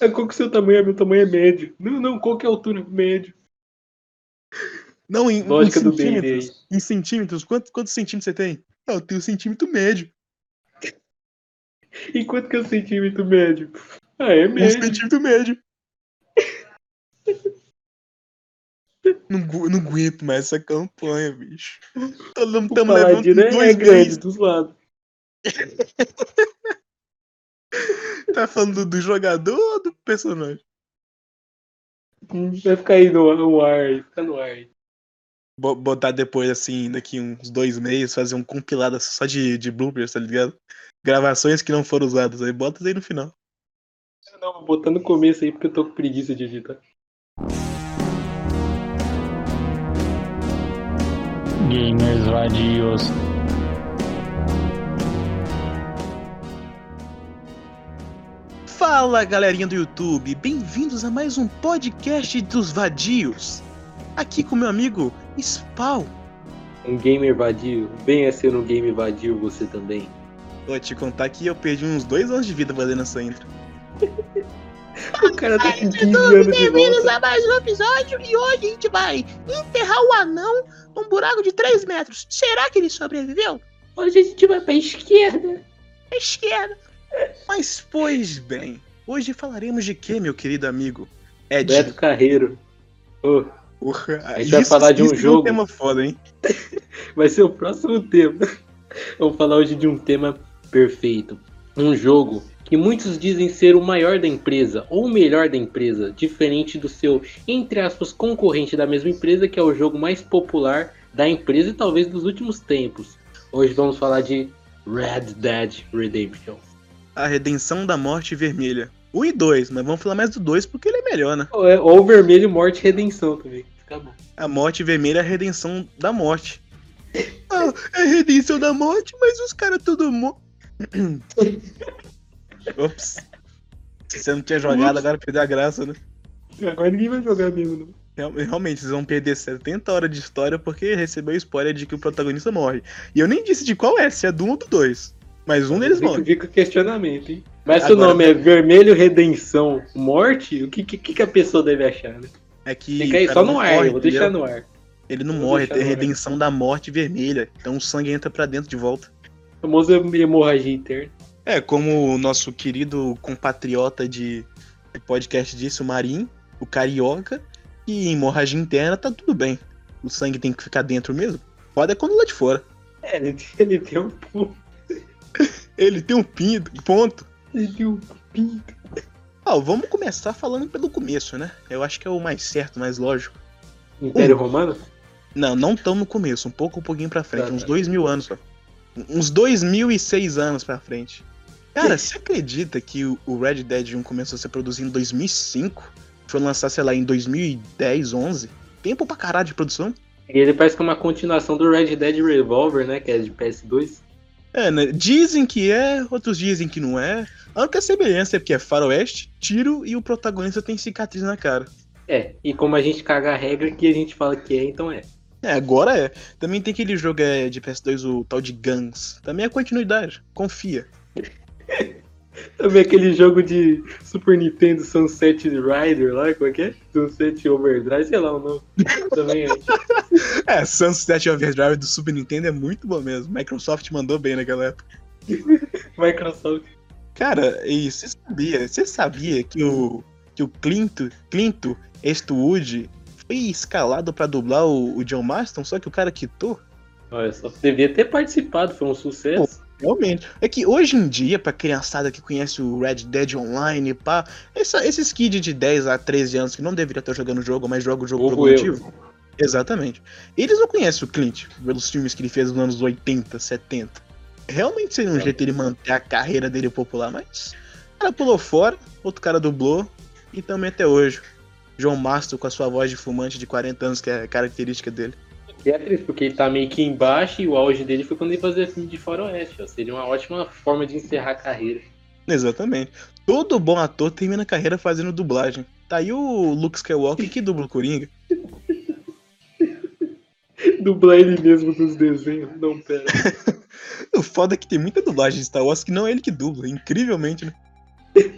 É, qual que é o seu tamanho? Meu tamanho é médio. Não, não, qual que é a altura? Médio. Não, em, em Lógica do centímetros. Em centímetros. Quantos, quantos centímetros você tem? Ah, eu tenho centímetro médio. E quanto que é o centímetro médio? Ah, é Um médio. centímetro médio. Não, não aguento mais essa campanha, bicho. Estamos levando é, dois é grande dos lados. Tá falando do jogador ou do personagem? Vai ficar aí no, no ar, fica no ar. Botar depois, assim, daqui uns dois meses, fazer um compilado só de, de bloopers, tá ligado? Gravações que não foram usadas. Aí bota aí no final. Não, vou botar no começo aí porque eu tô com preguiça de editar. Gamers vadios. Fala galerinha do YouTube, bem-vindos a mais um podcast dos vadios. Aqui com meu amigo Spawn. Um gamer vadio. Venha ser um game vadio você também. Vou te contar que eu perdi uns dois anos de vida fazendo essa intro. O cara tá com 15 anos de Bem-vindos a mais um episódio e hoje a gente vai enterrar o anão num buraco de 3 metros. Será que ele sobreviveu? Hoje a gente vai pra esquerda. À esquerda. Mas pois bem, hoje falaremos de que, meu querido amigo? Ed. Beto Carreiro. Ô, Porra, A gente vai falar de um isso é jogo. tema foda, hein? vai ser o próximo tema. Vamos falar hoje de um tema perfeito. Um jogo que muitos dizem ser o maior da empresa ou o melhor da empresa, diferente do seu, entre aspas, concorrente da mesma empresa, que é o jogo mais popular da empresa e talvez dos últimos tempos. Hoje vamos falar de Red Dead Redemption. A Redenção da Morte Vermelha. 1 e 2, mas vamos falar mais do 2 porque ele é melhor, né? Ou, é, ou Vermelho, Morte e Redenção também. Fica bom. A Morte Vermelha é a Redenção da Morte. Ah, é a Redenção da Morte, mas os caras tudo mo... Ops. Se você não tinha jogado, agora perdeu a graça, né? Agora ninguém vai jogar mesmo, não. Real- Realmente, vocês vão perder 70 horas de história porque recebeu spoiler de que o protagonista morre. E eu nem disse de qual é, se é do 1 ou do 2. Mas um deles Fica- morre. Fica o questionamento, hein? Mas se o nome é Vermelho, Redenção, Morte, o que, que, que a pessoa deve achar, né? É que. Fica aí só no ar, morre, vou deixar no ar. Ele não morre, tem a redenção da morte vermelha. Então o sangue entra pra dentro de volta. O famoso hemorragia interna. É, como o nosso querido compatriota de podcast disse, o Marim, o carioca, e em hemorragia interna tá tudo bem. O sangue tem que ficar dentro mesmo. Pode é quando lá de fora. É, ele tem, ele tem um ponto. Ele tem um pinto, ponto. Ele tem um pinto. Ah, vamos começar falando pelo começo, né? Eu acho que é o mais certo, mais lógico. Império Romano? Não, não tão no começo, um pouco, um pouquinho pra frente, Tá, uns tá. dois mil anos só. Uns dois mil e seis anos pra frente. Cara, você acredita que o o Red Dead 1 começou a ser produzido em 2005? Foi lançar, sei lá, em 2010, 11? Tempo pra caralho de produção? E ele parece que é uma continuação do Red Dead Revolver, né? Que é de PS2. É, né? Dizem que é, outros dizem que não é. A única semelhança é porque é faroeste, tiro e o protagonista tem cicatriz na cara. É, e como a gente caga a regra que a gente fala que é, então é. É, agora é. Também tem aquele jogo é, de PS2, o tal de Guns. Também é continuidade. Confia. Também aquele jogo de Super Nintendo Sunset Rider lá, como é que é? Sunset Overdrive, sei lá o nome. Também é. É, Sunset Overdrive do Super Nintendo é muito bom mesmo. Microsoft mandou bem naquela época. Microsoft. Cara, e você sabia, você sabia que o que o Clinto, Clinto Eastwood foi escalado pra dublar o, o John Marston, só que o cara quitou? Olha só, devia ter participado, foi um sucesso. Realmente. É que hoje em dia, pra criançada que conhece o Red Dead Online, pá, essa, esses kids de 10 a 13 anos que não deveria estar jogando o jogo, mas joga o jogo por algum motivo. Exatamente. Eles não conhecem o Clint pelos filmes que ele fez nos anos 80, 70. Realmente seria um Não. jeito ele manter a carreira dele popular, mas o cara pulou fora, outro cara dublou, e também até hoje. João Mastro com a sua voz de fumante de 40 anos, que é a característica dele. E é triste, porque ele tá meio que embaixo e o auge dele foi quando ele fazia filme de faroeste. Ó. Seria uma ótima forma de encerrar a carreira. Exatamente. Todo bom ator termina a carreira fazendo dublagem. Tá aí o Luke Skywalker que dubla o Coringa. Dublar ele mesmo nos desenhos. Não, pera. O foda é que tem muita dublagem de Star Wars que não é ele que dubla, incrivelmente, né?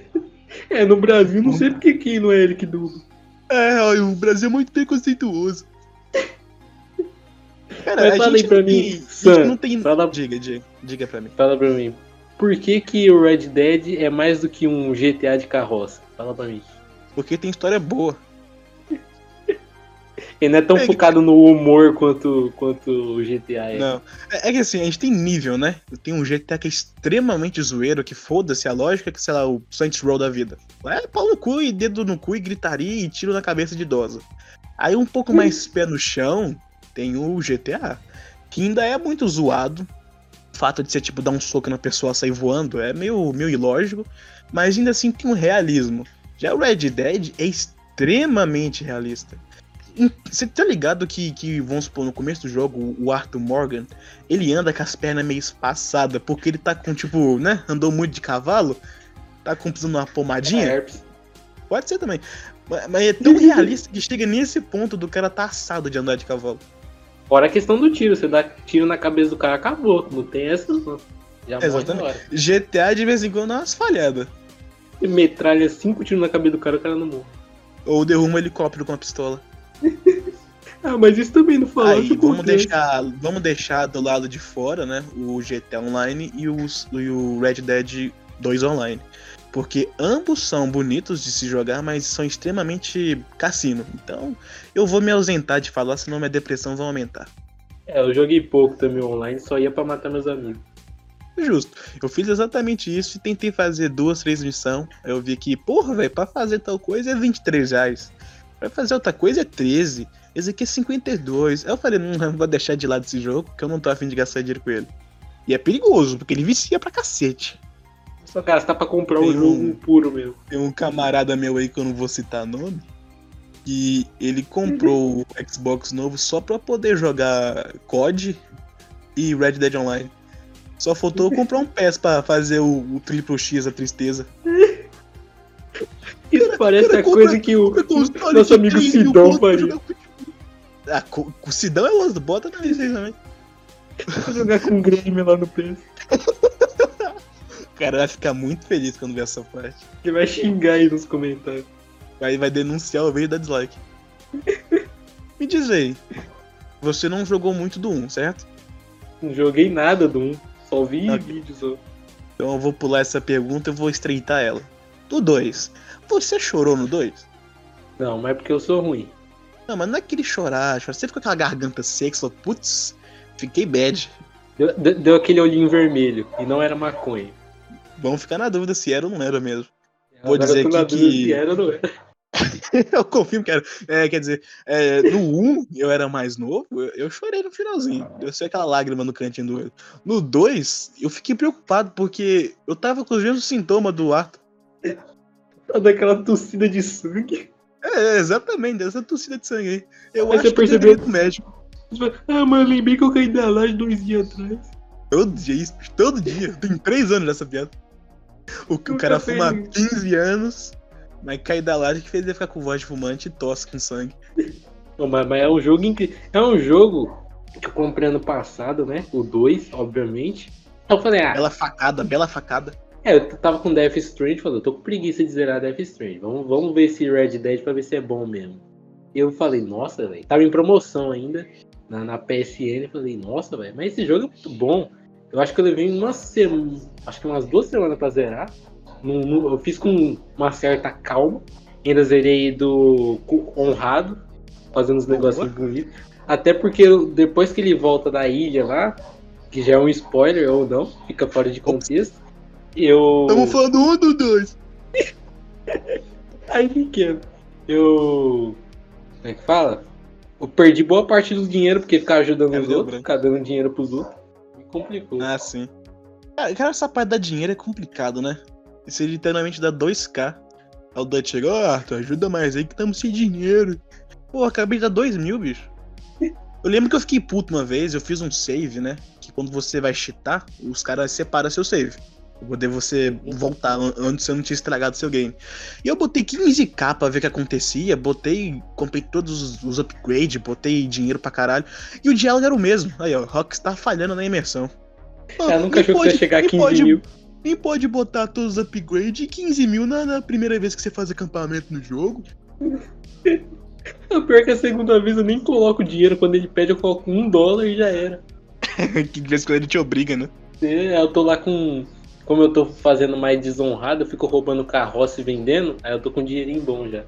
É, no Brasil, não sei porque que não é ele que dubla. É, o Brasil é muito preconceituoso. Cara, Mas pra mim, tem- Sam, não tem. fala- Diga, diga, diga pra mim. Fala pra mim. Por que, que o Red Dead é mais do que um GTA de carroça? Fala pra mim. Porque tem história boa. Ele não é tão É, focado no humor quanto, quanto o GTA é. Não. É, é que assim, a gente tem nível, né? Tem um GTA que é extremamente zoeiro, que foda-se a lógica, que sei lá, o Saints Row da vida. É pau no cu e dedo no cu e gritaria e tiro na cabeça de idosa. Aí um pouco mais pé no chão, tem o GTA, que ainda é muito zoado. O fato de você, tipo, dar um soco na pessoa e sair voando é meio, meio ilógico, mas ainda assim tem um realismo. Já o Red Dead é extremamente realista. Você tá ligado que, que, vamos supor, no começo do jogo, o Arthur Morgan, ele anda com as pernas meio espaçadas, porque ele tá com, tipo, né, andou muito de cavalo, tá com precisando de uma pomadinha? Herpes. Pode ser também. Mas, mas é tão realista que chega nesse ponto do cara tá assado de andar de cavalo. Fora a questão do tiro. Você dá tiro na cabeça do cara, acabou. Não tem essa não. Já Exatamente. GTA de vez em quando dá umas falhadas. Você metralha cinco tiros na cabeça do cara, o cara não morre. Ou derruba um helicóptero com a pistola. Ah, mas isso também não fala. Aí vamos deixar, vamos deixar do lado de fora, né, o GTA Online e, os, e o Red Dead 2 Online. Porque ambos são bonitos de se jogar, mas são extremamente cassino. Então, eu vou me ausentar de falar, senão minha depressão vai aumentar. É, eu joguei pouco também online, só ia pra matar meus amigos. Justo. Eu fiz exatamente isso e tentei fazer duas, três missões. Aí eu vi que, porra, velho, pra fazer tal coisa é 23 reais. Pra fazer outra coisa é 13. Esse aqui é 52. Aí eu falei, não, eu vou deixar de lado esse jogo, que eu não tô afim de gastar dinheiro com ele. E é perigoso, porque ele vicia pra cacete. Só, cara, você tá pra comprar o Tem jogo um- puro mesmo. Tem um camarada meu aí que eu não vou citar nome. Que ele comprou o Xbox novo só pra poder jogar COD e Red Dead Online. Só faltou eu comprar um PES pra fazer o, o triplo X, a tristeza. Isso parece cara, a compra- coisa que o nosso amigo 3 mil Sidão faria. Ah, o Sidão é osso, bota na lista aí também. Vou jogar com o Grêmio lá no PS. Cara vai ficar muito feliz quando ver essa parte. Ele vai xingar aí nos comentários. Vai, vai denunciar o vídeo da dislike. Me diz aí, você não jogou muito do 1, certo? Não joguei nada do 1. Só vi Ok. vídeos. Só. Então eu vou pular essa pergunta e vou estreitar ela. Do 2, você chorou no 2? Não, mas é porque eu sou ruim. Não, mas não é aquele chorar, chorar. Você ficou com aquela garganta seca, falou, putz, fiquei bad. Deu- deu aquele olhinho vermelho. E não era maconha. Vamos ficar na dúvida se era ou não era mesmo. Vou Agora dizer eu aqui que- se era ou não era. eu confirmo que era. É, quer dizer, é, no 1 eu era mais novo, eu, eu chorei no finalzinho. Eu sei aquela lágrima no cantinho do olho. No 2, eu fiquei preocupado porque eu tava com os mesmos sintomas do Arthur. Tá daquela tossida de sangue. É, exatamente, essa tossida de sangue aí. Eu Mas acho você que eu percebeu- ir pro médico. Ah, mano, lembrei que eu caí da laje dois dias atrás. Todo dia, isso, todo dia. Tem três anos nessa piada. O, o cara fez fuma há isso. 15 anos, mas cai da laje que fez ele ficar com voz de fumante e tosse com sangue. Não, mas, mas é um jogo incrível. É um jogo que eu comprei ano passado, né? O 2, obviamente. Aí eu falei, ah, Bela facada, bela facada. é, eu tava com Death Stranding, falei, eu tô com preguiça de zerar Death Stranding. Vamos, vamos ver esse Red Dead pra ver se é bom mesmo. E eu falei, nossa, velho, tava em promoção ainda na, na PSN. Falei, nossa, velho, mas esse jogo é muito bom. Eu acho que eu levei uma semana, acho que umas duas semanas pra zerar. Num- num- eu fiz com uma certa calma. Ainda zerei do honrado, fazendo os negocinhos bonitos. Até porque depois que ele volta da ilha lá, que já é um spoiler ou não, fica fora de contexto. Eu. Estamos falando um do dois. Aí pequeno. Eu. Como é que fala? Eu perdi boa parte do dinheiro porque ficava ajudando É, os outros, branco. ficava dando dinheiro pros outros. Complicou. Ah, sim. Cara, cara, essa parte da dinheiro é complicado, né? Você literalmente dá 2k. Aí o Dutch chega, ó, Arthur, ajuda mais aí que estamos sem dinheiro. Pô, acabei de dar 2 mil, bicho. Eu lembro que eu fiquei puto uma vez, eu fiz um save, né? Que quando você vai cheatar, os caras separam seu save. Pra poder você voltar an- antes você não tinha estragado seu game. E eu botei 15k pra ver o que acontecia, botei, comprei todos os, upgrades, botei dinheiro pra caralho. E o diálogo era o mesmo. Aí, ó, Rockstar falhando na imersão. Cara, nunca Nem achou que você chegar a nem 15 pode- mil. Nem pode botar todos os upgrades e 15 mil na, na primeira vez que você faz acampamento no jogo. O pior é que a segunda vez eu nem coloco dinheiro. Quando ele pede, eu coloco um dólar e já era. que de vez em quando ele te obriga, né? É, eu tô lá com. Como eu tô fazendo mais desonrado, eu fico roubando carroça e vendendo. Aí eu tô com dinheirinho bom já.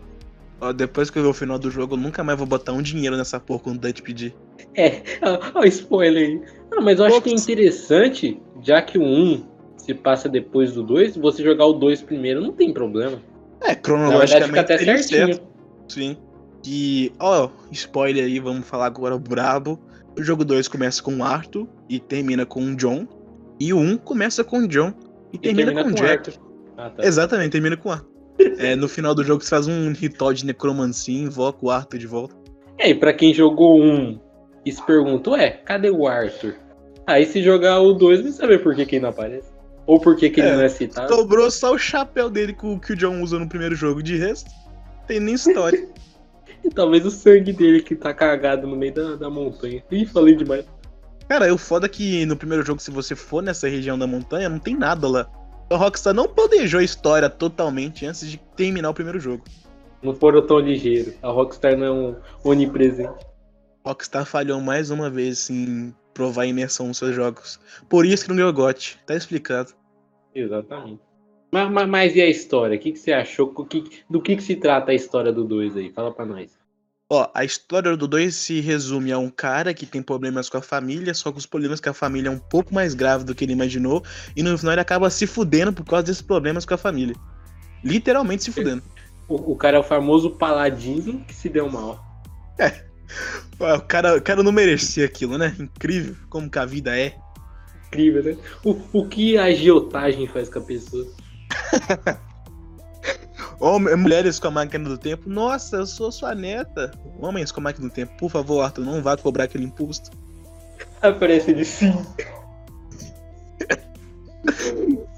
Ó, depois que eu ver o final do jogo, eu nunca mais vou botar um dinheiro nessa porra quando o Dante pedir. É, ó, ó, spoiler aí. Ah, mas eu acho que é interessante, já que o 1 se passa depois do 2, você jogar o 2 primeiro, não tem problema. É, cronologicamente até seria certinho. certo. Sim. E, ó, spoiler aí, vamos falar agora o brabo. O jogo 2 começa com o Arthur e termina com o John. E o 1 começa com o John e, E termina, com o Jack. Ah, tá. Exatamente, termina com o Arthur. É, no final do jogo você faz um ritual de necromancia e invoca o Arthur de volta. É, e pra quem jogou um e se pergunta, ué, cadê o Arthur? Aí se jogar o 2, vai saber por que, que ele não aparece. Ou por que, que ele É, não é citado. Sobrou só o chapéu dele com o que o John usa no primeiro jogo. De resto, tem nem história. E talvez o sangue dele que tá cagado no meio da, da montanha. Ih, falei demais. Cara, o foda é que no primeiro jogo, se você for nessa região da montanha, não tem nada lá. O Rockstar não planejou a história totalmente antes de terminar o primeiro jogo. Não foram tão ligeiro. A Rockstar não é um onipresente. Rockstar falhou mais uma vez em provar imersão nos seus jogos. Por isso que não ganhou GOT. Tá explicado. Exatamente. Mas, mas, mas e a história? O que, que você achou? Que- do que, que se trata a história do 2 aí? Fala pra nós. Ó, a história do 2 se resume a um cara que tem problemas com a família, só que os problemas com a família é um pouco mais grave do que ele imaginou, e no final ele acaba se fudendo por causa desses problemas com a família. Literalmente se fudendo. O, o cara é o famoso paladino que se deu mal. Ó, O cara, o cara não merecia aquilo, né? Incrível como que a vida é. Incrível, né? O, o que a agiotagem faz com a pessoa? Homem, mulheres com a máquina do tempo. Nossa, eu sou sua neta. Homens com a máquina do tempo. Por favor, Arthur, não vá cobrar aquele imposto. Aparece ele sim.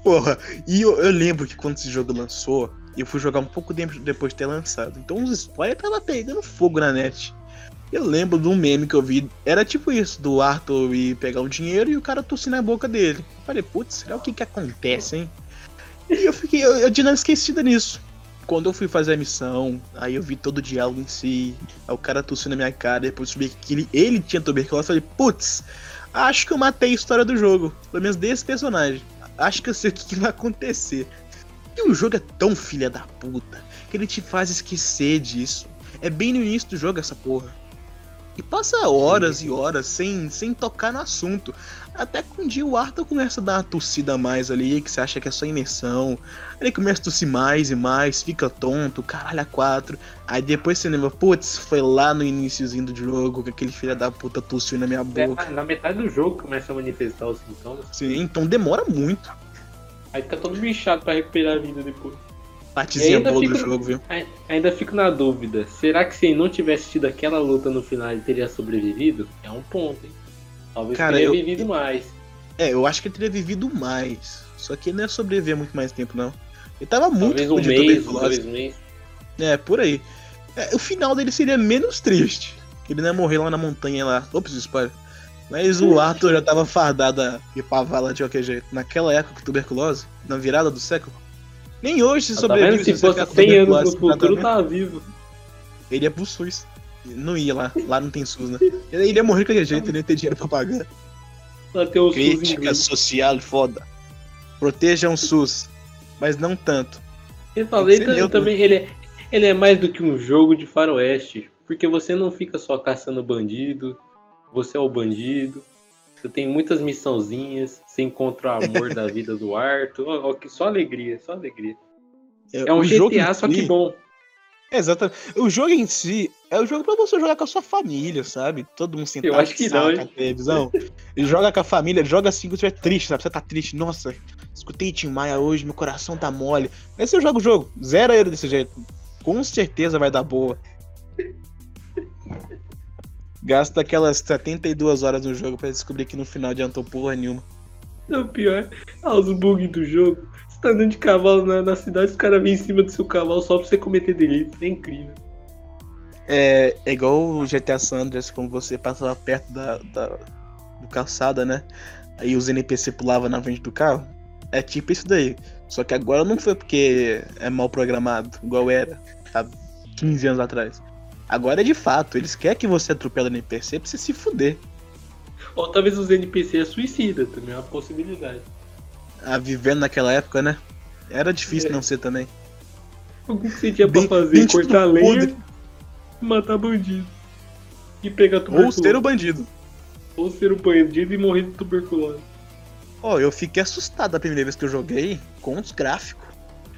Porra, e eu, eu lembro que quando esse jogo lançou, eu fui jogar um pouco tempo depois de ter lançado. Então os spoilers tava pegando fogo na net. Eu lembro de um meme que eu vi, era tipo isso, do Arthur ir pegar o dinheiro e o cara tossir na boca dele. Falei, putz, será o que que acontece, hein? E eu fiquei, eu, eu tinha esquecido nisso. Quando eu fui fazer a missão, aí eu vi todo o diálogo em si, aí o cara tossiu na minha cara, depois eu descobri que ele, ele tinha tuberculose, falei, putz, acho que eu matei a história do jogo, pelo menos desse personagem. Acho que eu sei o que, que vai acontecer. E o jogo é tão filha da puta que ele te faz esquecer disso. É bem no início do jogo essa porra. E passa horas e horas sem, sem tocar no assunto. Até que um dia o Arthur começa a dar uma tossida a mais ali, que você acha que é só imersão. Aí ele começa a tossir mais e mais, fica tonto, caralho, a quatro. Aí depois você lembra, putz, foi lá no iníciozinho do jogo que aquele filho da puta tossiu na minha boca. É, na metade do jogo começa a manifestar os sintomas. Sim, então demora muito. Aí fica todo bichado pra recuperar a vida depois. Partezinha boa do fica- jogo, viu? Ai- Ainda fico na dúvida. Será que se ele não tivesse tido aquela luta no final ele teria sobrevivido? É um ponto, hein? Talvez Cara, teria eu- vivido mais. É, eu acho que ele teria vivido mais. Só que ele não ia sobreviver muito mais tempo, não. Ele tava muito Talvez um mês, dois meses. É, por aí. É, o final dele seria menos triste. Ele não ia morrer lá na montanha lá. Ops, spoiler. Mas o Arthur já tava fardado a ir pra vala de qualquer jeito. Naquela época com tuberculose, na virada do século. Nem hoje se Tá sobrevive vendo? Se fosse ficar com 100 anos no futuro, tava vivo. Ele ia pro SUS. Não ia lá. Lá não tem SUS, né? Ele ia morrer de qualquer jeito, ele ia ter dinheiro pra pagar. O Crítica social foda. Protejam o SUS. Mas não tanto. Ele fala, Tem que também, ele, é, ele é mais do que um jogo de faroeste. Porque você não fica só caçando bandido, você é o bandido. Você tem muitas missãozinhas, você encontra o amor da vida do Arthur. Ó, ó, que só alegria, só alegria. É um o jogo GTA, só que si- bom. Exato. O jogo em si é o jogo pra você jogar com a sua família, sabe? Todo mundo sentado Eu acho que não, hein? televisão. Ele joga com a família, joga assim quando você estiver triste, sabe? Você tá triste, nossa, escutei Tim Maia hoje, meu coração tá mole. Aí você joga o jogo, zera ele desse jeito. Com certeza vai dar boa. Gasta aquelas 72 horas no jogo pra descobrir que no final adiantou porra nenhuma. O pior, ah, os bugs do jogo. Você tá andando de cavalo na, na cidade, os caras vêm em cima do seu cavalo só pra você cometer delito. É incrível. É, é igual o GTA San Andreas, quando você passava perto da, da do calçada, né? Aí os NPC pulavam na frente do carro. É tipo isso daí. Só que agora não foi porque é mal programado, igual era há 15 anos atrás. Agora é de fato, eles querem que você atropela o NPC pra você se fuder. Ou talvez os NPC é suicida, também é uma possibilidade. Ah, vivendo naquela época, né? Era difícil É. não ser também. O que você tinha pra fazer? tipo Cortar lenha, podre. Matar bandido. E pegar Ou tuberculose. ser o bandido. Ou ser o bandido e morrer de tuberculose. Ó, eu fiquei assustado a primeira vez que eu joguei com os gráficos.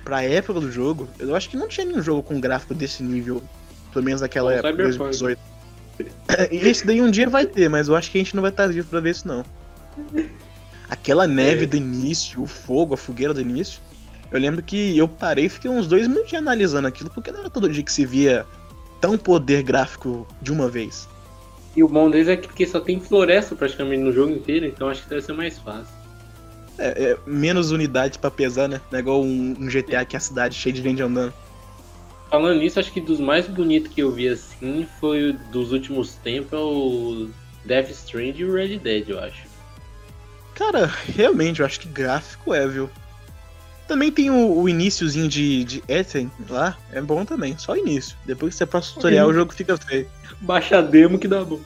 Pra época do jogo, eu acho que não tinha nenhum jogo com gráfico desse nível. Pelo menos naquela época, Cyberpunk. 2018. E Esse daí um dia vai ter, mas eu acho que a gente não vai estar vivo pra ver isso não. Aquela neve É. do início, o fogo, a fogueira do início. Eu lembro que eu parei e fiquei uns dois minutos analisando aquilo, porque não era todo dia que se via tão poder gráfico de uma vez. E o bom deles é que porque só tem floresta praticamente no jogo inteiro, então acho que deve ser mais fácil. É, é, menos unidades pra pesar, né? Não é igual um, um GTA que é a cidade cheia de gente andando. Falando nisso, acho que dos mais bonitos que eu vi assim foi dos últimos tempos é o Death Strand e o Red Dead, eu acho. Cara, realmente, eu acho que gráfico é, viu? Também tem o, o iníciozinho de, de Ethan lá, é bom também, só o início. Depois que você passa o tutorial, o jogo fica feio. Baixa a demo que dá bom.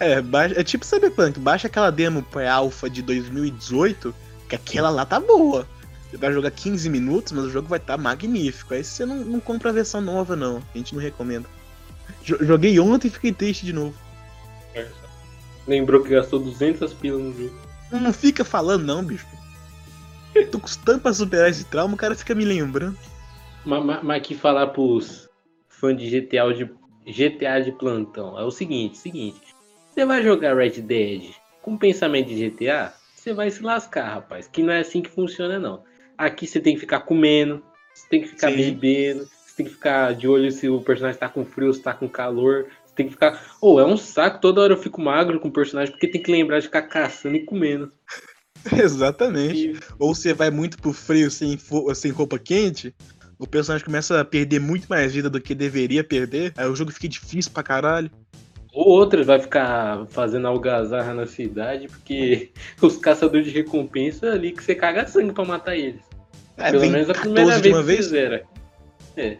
É, baixa, é tipo Cyberpunk, baixa aquela demo pré-alpha de 2018, que aquela lá tá boa. Você vai jogar 15 minutos, mas o jogo vai estar tá magnífico. Aí você não, não compra a versão nova, não. A gente não recomenda. Jo- Joguei ontem e fiquei triste de novo. Lembrou que gastou 200 pilas no jogo. Não, não fica falando, não, bicho. Tô custando pra superar esse trauma, o cara fica me lembrando. Mas, mas, mas que falar pros fãs de GTA de GTA de plantão é o seguinte, seguinte. Você vai jogar Red Dead com pensamento de GTA, você vai se lascar, rapaz. Que não é assim que funciona, não. Aqui você tem que ficar comendo, você tem que ficar Sim. bebendo, você tem que ficar de olho se o personagem tá com frio, se tá com calor. Você tem que ficar. Ou é um saco, toda hora eu fico magro com o personagem, porque tem que lembrar de ficar caçando e comendo. Exatamente. E Ou você vai muito pro frio sem, sem roupa quente, o personagem começa a perder muito mais vida do que deveria perder, aí o jogo fica difícil pra caralho. Ou outra vai ficar fazendo algazarra na cidade, porque os caçadores de recompensa é ali que você caga sangue pra matar eles. É, Pelo menos a 14 primeira vez uma que vez. fizeram. É.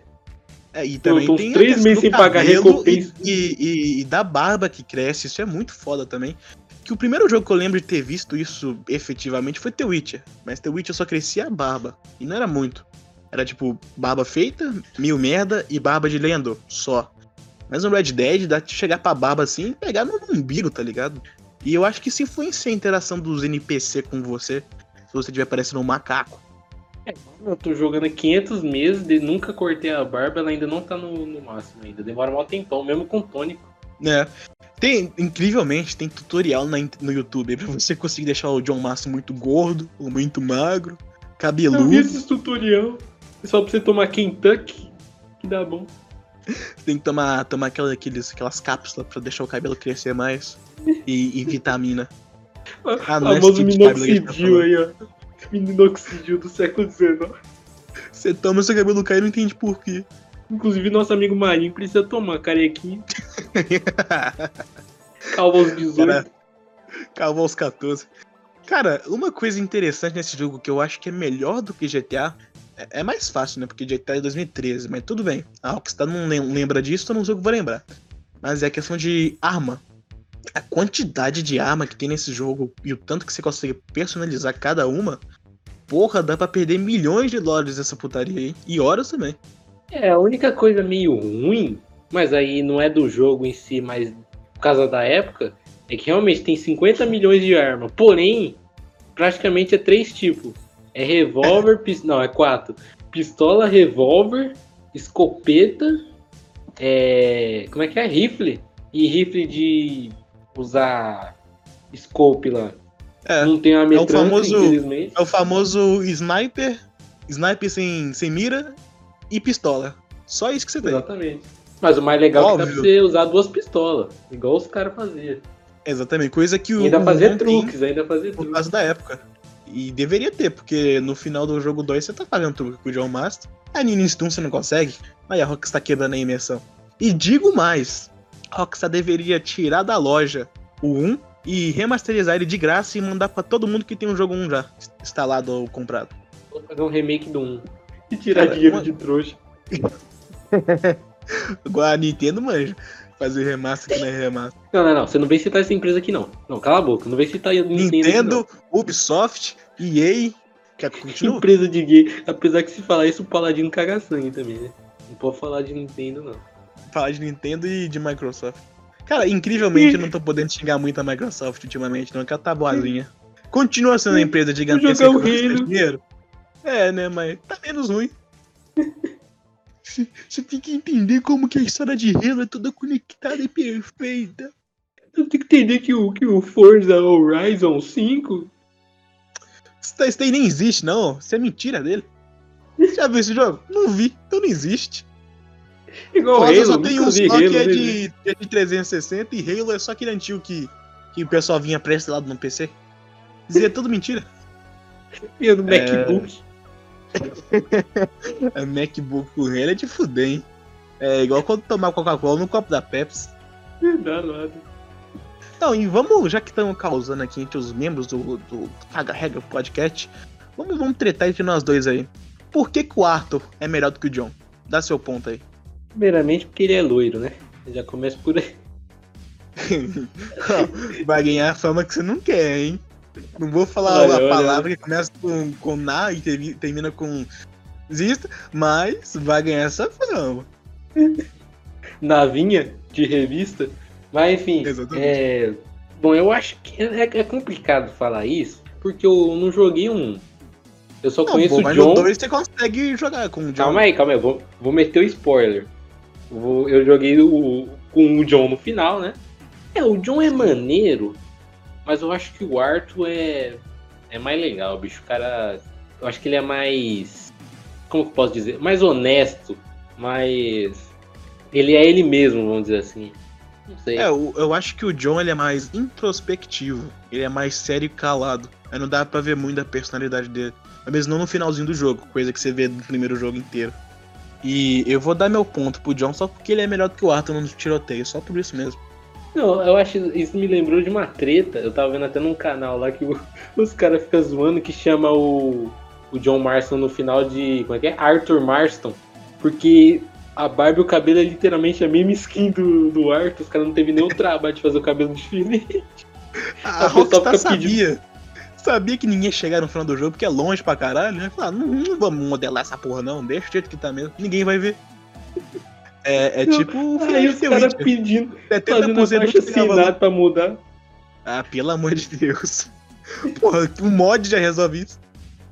É, e Eu também tô tem três meses sem pagar recompensa. E, e- e da barba que cresce, isso é muito foda também. Que o primeiro jogo que eu lembro de ter visto isso efetivamente foi The Witcher. Mas The Witcher só crescia a barba. E não era muito. Era tipo, barba feita, mil merda e barba de lenhador. Só. Mas no Red Dead dá de chegar pra barba assim e pegar no umbigo, tá ligado? E eu acho que isso influencia a interação dos NPC com você. Se você estiver parecendo um macaco. Eu tô jogando há 500 meses, de, nunca cortei a barba, ela ainda não tá no, no máximo ainda. Demora um tempão, mesmo com tônico. né? Tem, incrivelmente, tem tutorial na no YouTube pra você conseguir deixar o John Master muito gordo ou muito magro, Eu vi cabeludo. esses tutorial. É só pra você tomar Kentucky, que dá bom. Tem que tomar, tomar aquela, aqueles, aquelas cápsulas pra deixar o cabelo crescer mais. E, e vitamina. Ah, não é esse famoso tipo tá minoxidil falando. aí, ó. Minoxidil do século XIX. Você toma seu cabelo cair e não entende por quê. Inclusive, nosso amigo Marinho precisa tomar carequinha. Calva aos 18. Cara, calvo aos 14. Cara, uma coisa interessante nesse jogo que eu acho que é melhor do que GTA. É, é mais fácil, né? Porque GTA é 2013, mas tudo bem. A Rockstar não lem- lembra disso, então no jogo vou lembrar. Mas é a questão de arma. A quantidade de arma que tem nesse jogo e o tanto que você consegue personalizar cada uma. Porra, dá pra perder milhões de dólares nessa putaria aí. E horas também. É, a única coisa meio ruim, mas aí não é do jogo em si, mas por causa da época, é que realmente tem 50 milhões de armas. Porém, praticamente é três tipos. É revólver, pis... não, é quatro. Pistola, revólver, escopeta, é... como é que é? Rifle. E rifle de usar scope lá. É, não tem uma metralha, famoso- infelizmente. É o famoso sniper, sniper sem, sem mira e pistola. Só isso que você tem. Exatamente. Mas o mais legal é que dá pra Óbvio. você usar duas pistolas, igual os caras faziam. Exatamente, coisa que o. E ainda fazer tem truques, ainda fazer Por truques. causa da época. E deveria ter, porque no final do jogo 2 você tá fazendo truque com o John Master. A Nina Stone você não consegue. Aí a Rockstar quebrando a imersão. E digo mais: a Rockstar deveria tirar da loja o 1 e remasterizar ele de graça e mandar pra todo mundo que tem um jogo 1 já instalado ou comprado. Vou fazer um remake do 1. E tirar Cara, dinheiro uma- de trouxa. Igual a Nintendo manja. Fazer remaster que não é remaster. Não, não, não. Você não vem citar essa empresa aqui, não. Não, cala a boca. Não vem citar a Nintendo. aqui, Nintendo, Ubisoft, EA. Quer que continue? Empresa de gay. Apesar que se falar isso, o Paladino caga sangue também, né? Não pode falar de Nintendo, não. Falar de Nintendo e de Microsoft. Cara, incrivelmente eu não tô podendo xingar muito a Microsoft ultimamente, não, que ela tá boazinha. Continua sendo uma empresa gigantesca que dinheiro. É, né, mas tá menos ruim. Você você tem que entender como que a história de Halo é toda conectada e perfeita. Eu tenho que entender que o, que o Forza Horizon 5 Isso daí- nem existe, não. Isso é mentira dele. Você já viu esse jogo? Não vi, então não existe. é igual Halo. só tem vi só que Halo, é né? de, é de 360 e Halo é só aquele antigo que, que o pessoal vinha pré-instalado no PC. Isso é tudo mentira. E no MacBook. A MacBook com Halo é de fuder, hein? É igual quando tomar Coca-Cola no copo da Pepsi. Nada. Então, e vamos, já que estamos causando aqui entre os membros do, do Caga Regra Podcast, vamos, vamos tretar entre nós dois aí. Por que, que o Arthur é melhor do que o John? Dá seu ponto aí. Primeiramente porque ele é loiro, né? Eu já começa por aí. Vai ganhar a fama que você não quer, hein? Não vou falar Olha, a olha, palavra que começa com, com na e termi- termina com zista, mas vai ganhar essa fama. Navinha de revista. Mas enfim. É... Bom, eu acho que é, é complicado falar isso, porque eu não joguei um. Eu só Não, conheço pô, o mas John. no 2 você consegue jogar com o John. Calma aí, calma aí, eu vou, vou meter o spoiler. Vou- eu joguei o, com o John no final, né? É, o John é maneiro, mas eu acho que o Arthur é, é mais legal, bicho. O cara. Eu acho que ele é mais. Como que posso dizer? Mais honesto, mais. Ele é ele mesmo, vamos dizer assim. Não sei. É, eu, eu acho que o John ele é mais introspectivo, ele é mais sério e calado. Aí não dá pra ver muito da personalidade dele. Mas mesmo não no finalzinho do jogo, coisa que você vê no primeiro jogo inteiro. E eu vou dar meu ponto pro John só porque ele é melhor do que o Arthur no tiroteio, só por isso mesmo. Não, eu acho isso me lembrou de uma treta. Eu tava vendo até num canal lá que o- os caras ficam zoando que chama o, o John Marston no final de. Como é que é? Arthur Marston. Porque a barba e o cabelo é literalmente a mesma skin do, do Arthur. Os caras não teve o trabalho de fazer o cabelo diferente. A, A Rockstar pessoa fica sabia. Sabia que ninguém ia chegar no final do jogo, porque é longe pra caralho, né? Falar, não, não vamos modelar essa porra não, deixa do jeito que tá mesmo. Ninguém vai ver. É, é Não, tipo o Aí caras Witcher. pedindo, 70% fazendo do abaixo que ficava lá. assinado pra mudar. Ah, pelo amor de Deus. Porra, o mod já resolve isso.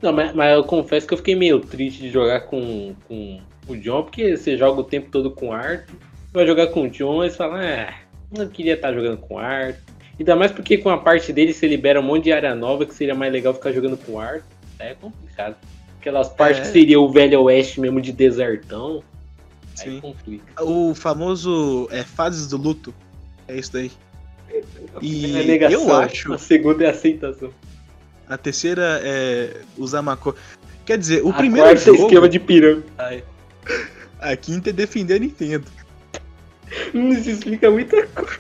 Não, mas, mas eu confesso que eu fiquei meio triste de jogar com, com o John, porque você joga o tempo todo com o Arthur, vai jogar com o John e você fala, ah, não queria estar jogando com o Arthur. Ainda mais porque com a parte dele você libera um monte de área nova que seria mais legal ficar jogando com o Arthur. É complicado. Aquelas partes É. que seria o velho oeste mesmo de desertão. Aí Sim. complica. O famoso é, fases do luto. É isso daí. E é negação, eu acho A segunda é aceitação. a terceira é usar maconha. Quer dizer, o a primeiro quarta é jogo, esquema de pirâmide. Ai, a quinta é defender a Nintendo. Hum, Isso explica muita coisa.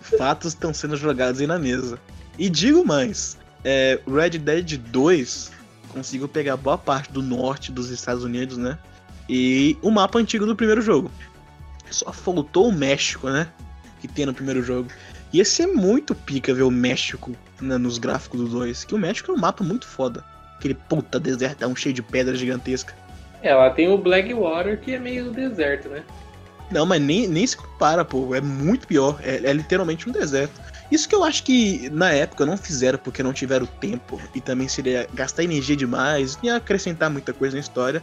Fatos estão sendo jogados aí na mesa. E digo mais, é, Red Dead 2 conseguiu pegar boa parte do norte dos Estados Unidos, né? E o mapa antigo do primeiro jogo. Só faltou o México, né? Que tem no primeiro jogo. Ia ser muito pica ver o México né, nos gráficos do 2. Que o México é um mapa muito foda. Aquele puta desertão cheio de pedra gigantesca. É, lá tem o Blackwater que é meio deserto, né? Não, mas nem, nem se compara, pô. É muito pior. É, é literalmente um deserto. Isso que eu acho que na época não fizeram porque não tiveram tempo e também seria gastar energia demais, ia acrescentar muita coisa na história.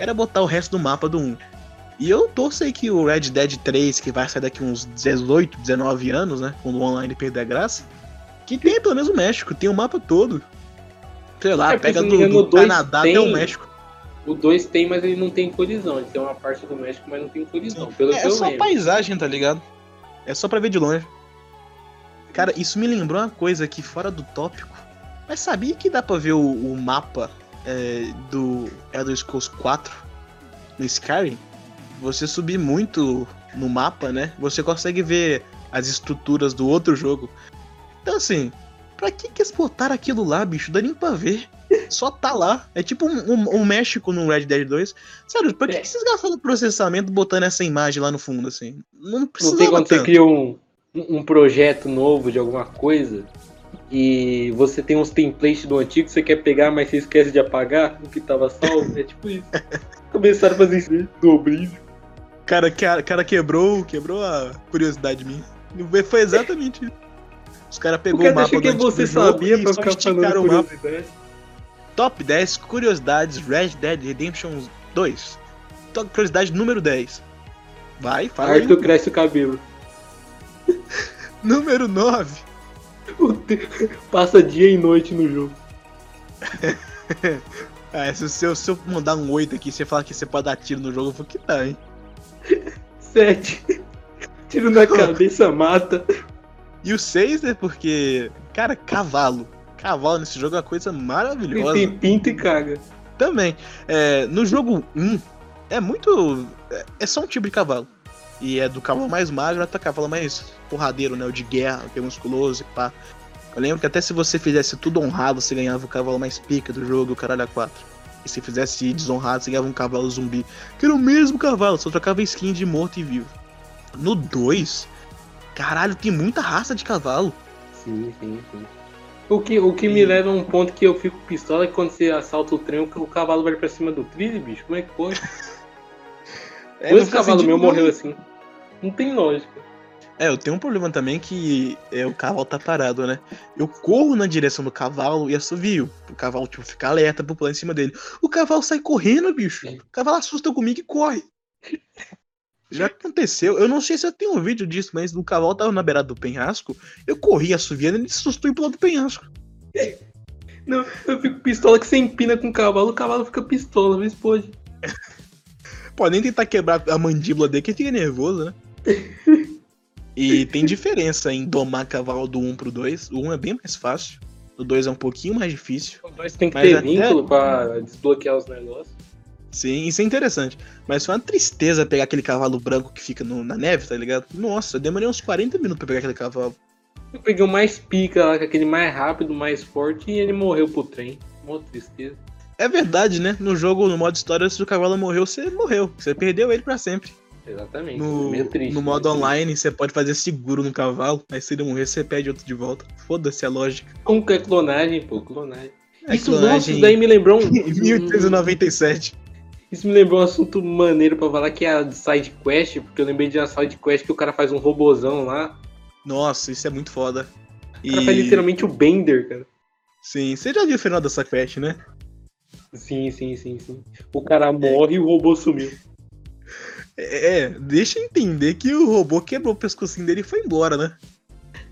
Era botar o resto do mapa do 1. E eu torço aí que o Red Dead 3, que vai sair daqui uns 18, 19 anos, né? Quando o online perder a graça, que tenha pelo menos o México, tem o mapa todo. Sei lá, É, pega do, engano, do Canadá tem- até o México. O 2 tem, mas ele não tem colisão. Ele tem uma parte do México, mas não tem colisão. Pelo É, eu só lembro. paisagem, tá ligado? É só pra ver de longe. Cara, isso me lembrou uma coisa aqui fora do tópico. Mas sabia que dá pra ver o, o mapa é, do Elder Scrolls 4 no Skyrim? Você subir muito no mapa, né? Você consegue ver as estruturas do outro jogo. Então assim, pra que que eles botaram aquilo lá, bicho? Dá nem pra ver. Só tá lá. É tipo um, um- um México no Red Dead 2. Sério, pra que, É. que vocês gastaram processamento botando essa imagem lá no fundo, assim? Não Não precisava tem quando você tanto. cria um, um projeto novo de alguma coisa e você tem uns templates do antigo que você quer pegar, mas você esquece de apagar o que tava salvo. É tipo isso. Começaram a fazer isso do Oblivion. Cara, cara, cara quebrou, quebrou a curiosidade minha. Foi exatamente isso. Os caras O pegou o, cara mapa achou do que você sabia pra ficar falando o mapa. curiosidade. Top 10 curiosidades Red Dead Redemption 2. Top curiosidade número 10. Vai, fala aí. Arthur cresce o cabelo. Número 9. Passa dia e noite no jogo. Ah, se, se eu, se eu mandar um 8 aqui, você falar que você pode dar tiro no jogo, eu vou quitar, hein? Sete. Tiro na cabeça, mata. E o 6 é porque, cara, cavalo. Cavalo nesse jogo é uma coisa E maravilhosa. tem pinta e caga. Também. É, no jogo 1, é muito. É, é só um tipo de cavalo. E é do cavalo mais magro até o cavalo mais porradeiro, né? O de guerra, que é musculoso e pá. Eu lembro que até se você fizesse tudo honrado, você ganhava o cavalo mais pica do jogo, o caralho a 4. E se fizesse desonrado, você ganhava um cavalo zumbi. Que era o mesmo cavalo, só trocava skin de morto e vivo. No 2, caralho, tem muita raça de cavalo. Sim, sim, sim. O que, o que me leva a um ponto que eu fico pistola é que quando você assalta o trem, o cavalo vai pra cima do trilho, bicho. Como é que pode? É, Dois cavalos sentido meu morreu assim. Não tem lógica. É, eu tenho um problema também que é, o cavalo tá parado, né? Eu corro na direção do cavalo e assovio. O cavalo, tipo, fica alerta pro pular em cima dele. O cavalo sai correndo, bicho. O cavalo assusta comigo e corre. Já aconteceu. Eu não sei se eu tenho um vídeo disso, mas o cavalo tava na beirada do penhasco. Eu corri assoviando e ele assustou e pulou do penhasco. Não, eu fico pistola que você empina com o cavalo, o cavalo fica pistola, vê se pode. Pode nem tentar quebrar a mandíbula dele que ele fica nervoso, né? E tem diferença em domar cavalo do 1 pro 2. O 1 é bem mais fácil. O 2 é um pouquinho mais difícil. Os dois tem que ter até- vínculo pra desbloquear os negócios. Sim, isso é interessante. Mas foi uma tristeza pegar aquele cavalo branco que fica no- na neve, tá ligado? Nossa, eu demorei uns 40 minutos pra pegar aquele cavalo. Eu peguei o mais pica lá, com aquele mais rápido, mais forte, e ele morreu pro trem. Mó tristeza. É verdade, né? No jogo, no modo história, se o cavalo morreu, você morreu. Você perdeu ele pra sempre. Exatamente. No, meio triste. no modo meio triste. online, você pode fazer seguro no cavalo, mas se ele morrer, você pede outro de volta. Foda-se a lógica. Como que é clonagem, pô? Clonagem. É isso, nossa, clonagem isso daí me lembrou um. em 1897. Isso me lembrou um assunto maneiro pra falar que é a side quest, porque eu lembrei de uma side quest que o cara faz um robozão lá. Nossa, isso é muito foda. O cara faz literalmente o Bender, cara. Sim, você já viu o final dessa quest, né? Sim, sim, sim, sim. O cara morre e o robô sumiu. É, deixa eu entender que o robô quebrou o pescocinho dele e foi embora, né?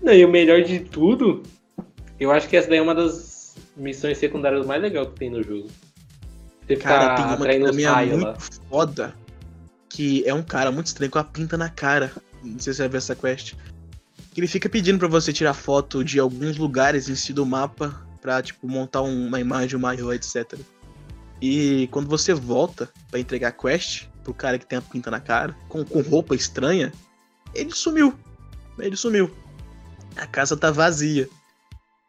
Não, e o melhor de tudo, eu acho que essa daí é uma das missões secundárias mais legais que tem no jogo. Você Cara, tem uma que também é muito lá. foda. Que é um cara muito estranho com a pinta na cara. Não sei se você vai ver essa quest. Que ele fica pedindo pra você tirar foto de alguns lugares em si do mapa pra, tipo, montar um- uma imagem maior, etc. E quando você volta pra entregar a quest pro cara que tem a pinta na cara, com, com roupa estranha, ele sumiu. Ele sumiu. A casa tá vazia.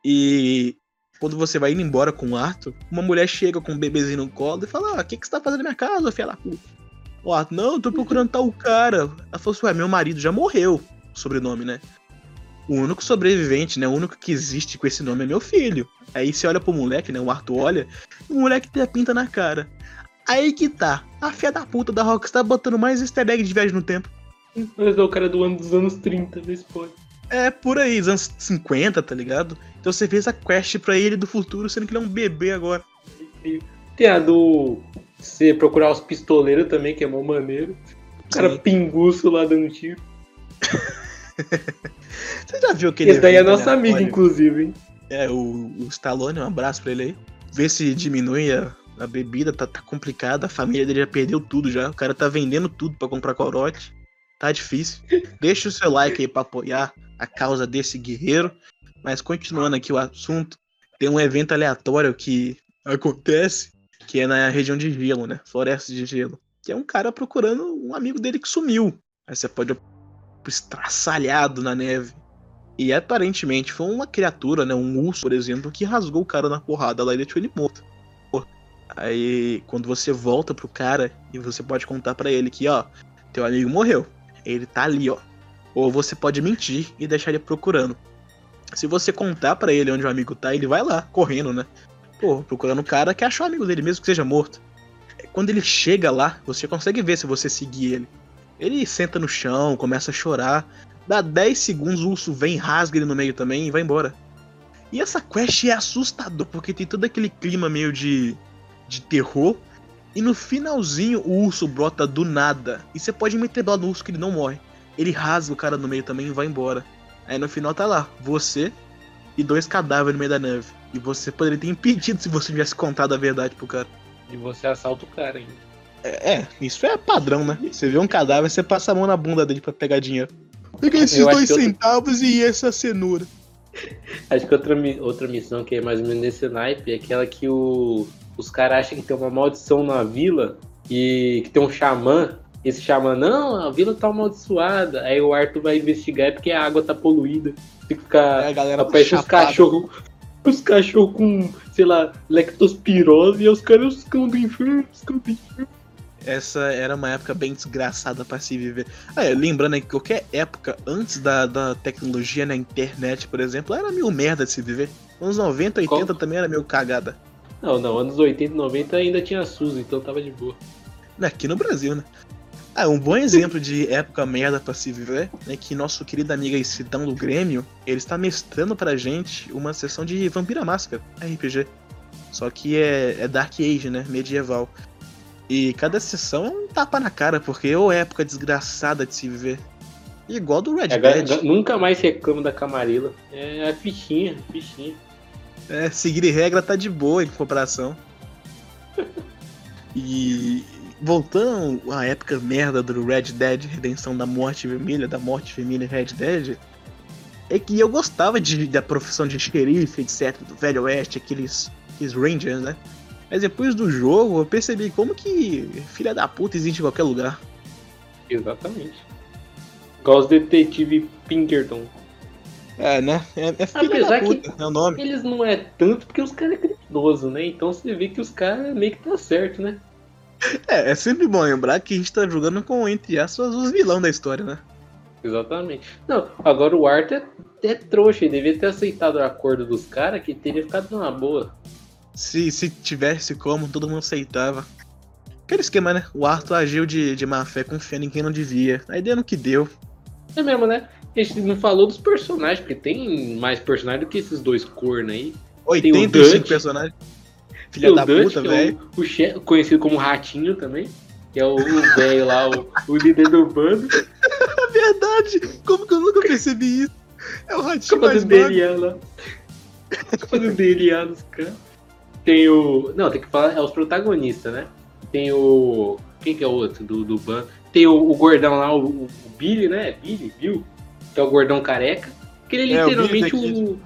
E quando você vai indo embora com o Arthur, uma mulher chega com um bebezinho no colo e fala: Ah, o que, que você tá fazendo na minha casa, filha da puta? O Arthur, não, eu tô procurando tal cara. Ela falou assim: Ué, meu marido já morreu. Sobrenome, né? O único sobrevivente, né? O único que existe com esse nome é meu filho. Aí você olha pro moleque, né? O Arthur olha, o moleque tem a pinta na cara. Aí que tá. A filha da puta da Rockstar botando mais easter egg de viagem no tempo. Mas é o cara do ano dos anos 30, vê se pode. É por aí, dos anos 50, tá ligado? Então você fez a quest pra ele do futuro, sendo que ele é um bebê agora. Tem a do. Você procurar os pistoleiros também, que é mó maneiro. O cara Sim. pinguço lá dando tiro. Você já viu aquele. Esse daí é nosso amigo, inclusive, hein? É, o, o Stallone, um abraço pra ele aí. Vê se diminui a, a bebida, tá, tá complicado. A família dele já perdeu tudo já. O cara tá vendendo tudo pra comprar corote. Tá difícil. Deixa o seu like aí pra apoiar a causa desse guerreiro. Mas continuando aqui o assunto, tem um evento aleatório que acontece, que é na região de gelo, né? Floresta de gelo. Que é um cara procurando um amigo dele que sumiu. Aí você pode estraçalhado na neve. E aparentemente foi uma criatura, né? Um urso, por exemplo, que rasgou o cara na porrada lá e deixou ele morto. Aí, quando você volta pro cara e você pode contar pra ele que, ó, teu amigo morreu. Ele tá ali, ó. Ou você pode mentir e deixar ele procurando. Se você contar pra ele onde o amigo tá, ele vai lá, correndo, né? Pô, procurando o cara que achou o amigo dele, mesmo que seja morto. Quando ele chega lá, você consegue ver se você seguir ele. Ele senta no chão, começa a chorar. Dá 10 segundos, o urso vem, rasga ele no meio também e vai embora. E essa quest é assustador, porque tem todo aquele clima meio de, de terror. E no finalzinho, o urso brota do nada. E você pode meter dó no urso que ele não morre. Ele rasga o cara no meio também e vai embora. Aí no final tá lá, você e dois cadáveres no meio da neve. E você poderia ter impedido se você tivesse contado a verdade pro cara. E você assalta o cara ainda. É, é, isso é padrão, né? Você vê um cadáver, você passa a mão na bunda dele pra pegar dinheiro. Pega esses Eu dois eu- centavos e essa cenoura. Acho que outra, outra missão que é mais ou menos nesse naipe é aquela que o, os caras acham que tem uma maldição na vila e que tem um xamã. Esse xamã, não, a vila tá amaldiçoada. Aí o Arthur vai investigar é porque a água tá poluída. Tem que ficar. É, a galera Aparece os cachorros. Os cachorros com, sei lá, lectospirose e os caras os cão do inferno, os cão do inferno. Essa era uma época bem desgraçada pra se viver. Ah, é, lembrando que qualquer época antes da, da tecnologia na internet, por exemplo, era meio merda de se viver. Anos 90, 80 Qual- também era meio cagada. Não, não, anos 80 e 90 ainda tinha SUS, então tava de boa. Aqui no Brasil, né? Ah, um bom exemplo de época merda pra se viver é que nosso querido amigo aí, Sidão do Grêmio, ele está mestrando pra gente uma sessão de Vampira Máscara, RPG. Só que é, é Dark Age, né? Medieval. E cada sessão é um tapa na cara, porque ou é época desgraçada de se viver. Igual do Red Agora, Dead. nunca mais reclamo da Camarilla. É a fichinha, fichinha. É, seguir regra tá de boa em comparação. E voltando à época merda do Red Dead, Redenção da Morte Vermelha, da Morte Vermelha Red Dead, é que eu gostava de, da profissão de xerife, etc, do Velho Oeste, aqueles, aqueles Rangers, né? Mas depois do jogo eu percebi como que filha da puta existe em qualquer lugar. Exatamente. Igual os detetives Pinkerton. É, né? É, é Apesar da puta, é o nome. Eles não é tanto porque os caras é criminoso, né? Então você vê que os caras meio que tá certo, né? É, é sempre bom lembrar que a gente tá jogando com, entre aspas, os vilão da história, né? Exatamente. Não, agora o Arthur é, é trouxa, ele devia ter aceitado o acordo dos caras que teria ficado numa boa. Se, se tivesse como, todo mundo aceitava. Aquele esquema, né? O Arthur agiu de, de má fé confiando em quem não devia. Aí deu no que deu. É mesmo, né? A gente não falou dos personagens, porque tem mais personagens do que esses dois cornos aí. Tem o 85 Dutch. personagens. Filha da Dutch, puta, que é velho. o, o che- conhecido como Ratinho também. Que é o velho lá, o, o líder do bando. É verdade! Como que eu nunca percebi isso? É o ratinho mais. Quando dele lá nos caras. Tem o. Não, tem que falar, é os protagonistas, né? Tem o. Quem que é o outro do, do bando? Tem o, o gordão lá, o, o Billy, né? Billy, Bill? Que é o gordão careca. Que ele é É, literalmente the o.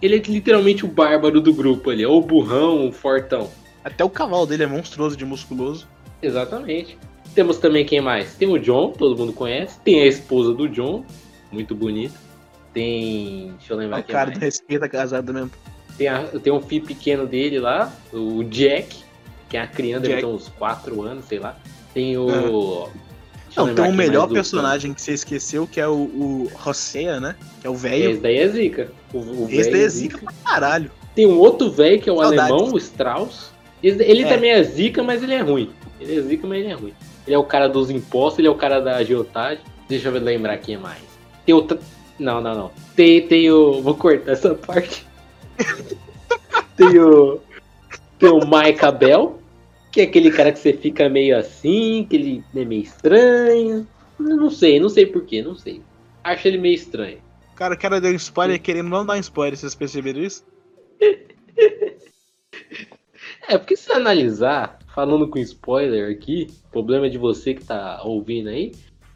Ele é literalmente o bárbaro do grupo ali. Ou o burrão, o fortão. Até o cavalo dele é monstruoso de musculoso. Exatamente. Temos também quem mais? Tem o John, todo mundo conhece. Tem a esposa do John, muito bonita. Tem. Deixa eu É lembrar o cara mais. do respeito casado mesmo. Tem, a- tem um filho pequeno dele lá, o Jack, que é a criança, deve Jack. ter uns 4 anos, sei lá. Tem o. Deixa Não, tem o quem melhor do- personagem que você esqueceu, que é o, o Rossea, né? Que é o Esse velho. daí é zica. O, o Esse daí é é zica pra caralho. Tem um outro velho que é o Saudades. alemão, o Strauss. Esse- Ele É. também é zica, mas ele é ruim. Ele é zica, mas ele é ruim. Ele é o cara dos impostos, ele é o cara da agiotagem. Deixa eu lembrar quem é mais. Tem o. Tra- Não, não, não. Tem, tem o. Vou cortar essa parte. tem o. Tem o Mike Abel, que é aquele cara que você fica meio assim, que ele é meio estranho. Não sei, não sei porquê, não sei. Acho ele meio estranho. Cara, o cara deu um spoiler querendo não dar um spoiler, vocês perceberam isso? É, porque se analisar, falando com spoiler aqui, problema de você que tá ouvindo aí,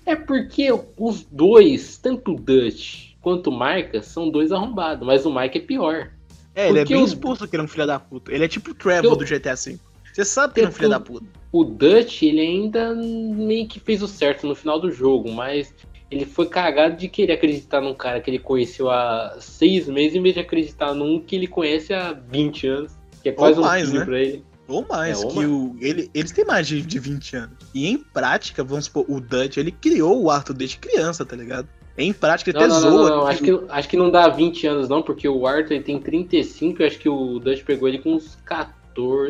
é porque os dois, tanto o Dutch quanto o Marcas, são dois arrombados, mas o Mike é pior. É, ele é Porque bem o- exposto que ele é um filho da puta. Ele é tipo o Trevor Eu- do GTA V. Você sabe que ele é um filho da puta. O Dutch, ele ainda meio que fez o certo no final do jogo, mas ele foi cagado de querer acreditar num cara que ele conheceu há seis meses, em vez de acreditar num que ele conhece há 20 anos. Que é quase Ou um mais, filho né? pra ele. Ou mais, É, que. O, ele, eles têm mais de, de 20 anos. E em prática, vamos supor, o Dutch, ele criou o Arthur desde criança, tá ligado? Em prática, ele Não, até não, zoa. não, não. Acho, que, acho que não dá 20 anos, não, porque o Arthur ele tem 35 e acho que o Dutch pegou ele com uns 14.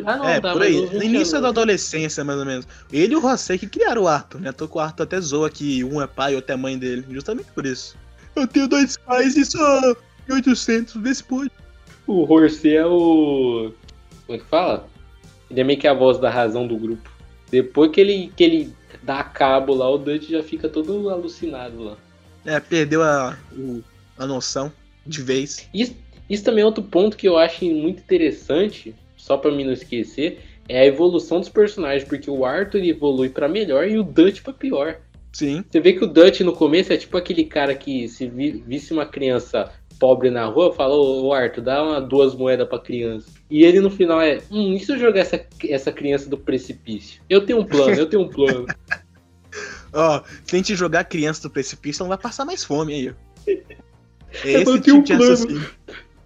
Ah, não, É, dá por aí. uns 20 No início da anos. adolescência, mais ou menos. Ele e o Rosé que criaram o Arthur, né? Tô com o Arthur até zoa que um é pai e outro é mãe dele. Justamente por isso. Eu tenho dois pais e só 800 desse pode. O Horsey é o. Como é que fala? Ele é meio que a voz da razão do grupo. Depois que ele, que ele dá cabo lá, o Dutch já fica todo alucinado lá. É, perdeu a, o- a noção de vez. Isso, isso também é outro ponto que eu acho muito interessante, só pra mim não esquecer, é a evolução dos personagens, porque o Arthur evolui pra melhor e o Dutch pra pior. Sim. Você vê que o Dutch no começo é tipo aquele cara que se vi- visse uma criança pobre na rua, fala, ô Arthur, dá uma, duas moedas pra criança. E ele no final é, hum, e se eu jogar essa, essa criança do precipício? Eu tenho um plano, eu tenho um plano. Ó, tente jogar a criança do precipício, ela vai passar mais fome aí. É Eu esse tenho um tipo de plano.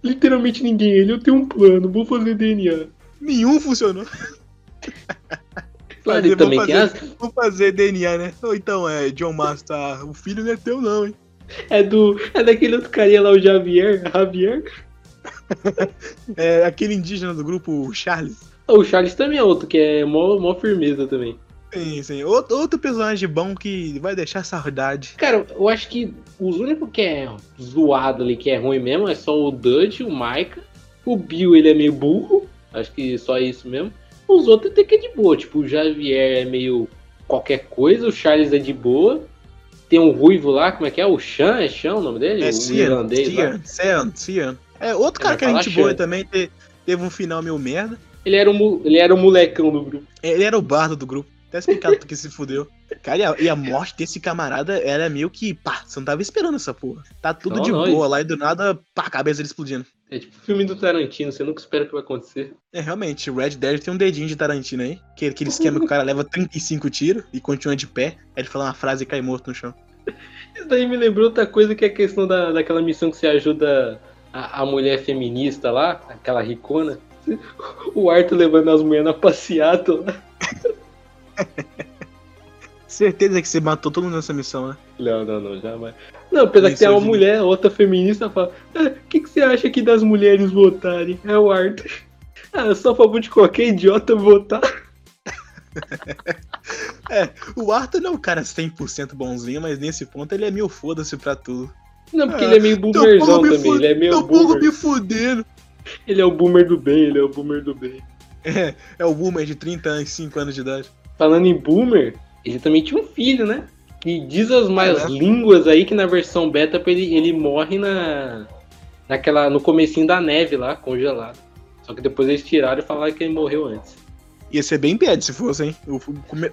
Literalmente ninguém, ele, eu tenho um plano, vou fazer DNA. Nenhum funcionou. Claro, Fazer, ele também vou tem as, Vou fazer DNA, né? Ou então, é, John Master, o filho não é teu não, hein? é do, é daquele outro carinha lá, o Javier, Javier. É aquele indígena do grupo o Charles. O Charles também é outro, que é mó, mó firmeza também. Sim, sim. Outro, outro personagem bom que vai deixar saudade. Cara, eu acho que os únicos que é zoado ali, que é ruim mesmo, é só o Dutch, o Micah. O Bill, ele é meio burro. Acho que só isso mesmo. Os outros até que é de boa. Tipo, o Javier é meio qualquer coisa. O Charles é de boa. Tem um ruivo lá, como é que é? O Chan, é Chan o nome dele? É o Cian, irlandês lá. Cian, Cian, Cian. É, outro cara que é gente boa Sean. também, te- teve um final meio merda. Ele era, mu- ele era o molecão do grupo. Ele era o bardo do grupo. Até explicado porque se fudeu. Cara, e a, e a morte desse camarada era meio que, pá, você não tava esperando essa porra. Tá tudo Não, de não, boa lá e do nada, pá, a cabeça dele explodindo. É tipo o filme do Tarantino, você nunca espera o que vai acontecer. É, realmente, o Red Dead tem um dedinho de Tarantino aí. Que é aquele esquema que o cara leva 35 tiros e continua de pé. Aí ele fala uma frase e cai morto no chão. Isso daí me lembrou outra coisa que é a questão da, daquela missão que você ajuda a, a mulher feminista lá, aquela ricona. O Arthur levando as mulheres na passeata lá. Certeza que você matou todo mundo nessa missão, né? Não, não, não, jamais. Não, apesar que tem uma de- mulher, outra feminista, fala: "Ah, O que, que você acha aqui das mulheres votarem? É o Arthur. Ah, sou a favor de qualquer idiota votar. O Arthur não é um cara 100% bonzinho, mas nesse ponto ele é meio foda-se pra tudo. Não, porque Ah, ele é meio boomerzão também. fu- Ele é meio boomer. me fudendo. Ele é o boomer do bem, ele é o boomer do bem. É, é o boomer de 35 anos de idade. Falando em boomer, ele também tinha um filho, né? Que diz as mais É, né? línguas aí que na versão beta ele, ele morre na naquela no comecinho da neve lá, congelado. Só que depois eles tiraram e falaram que ele morreu antes. Ia ser bem bad se fosse, hein? O, o-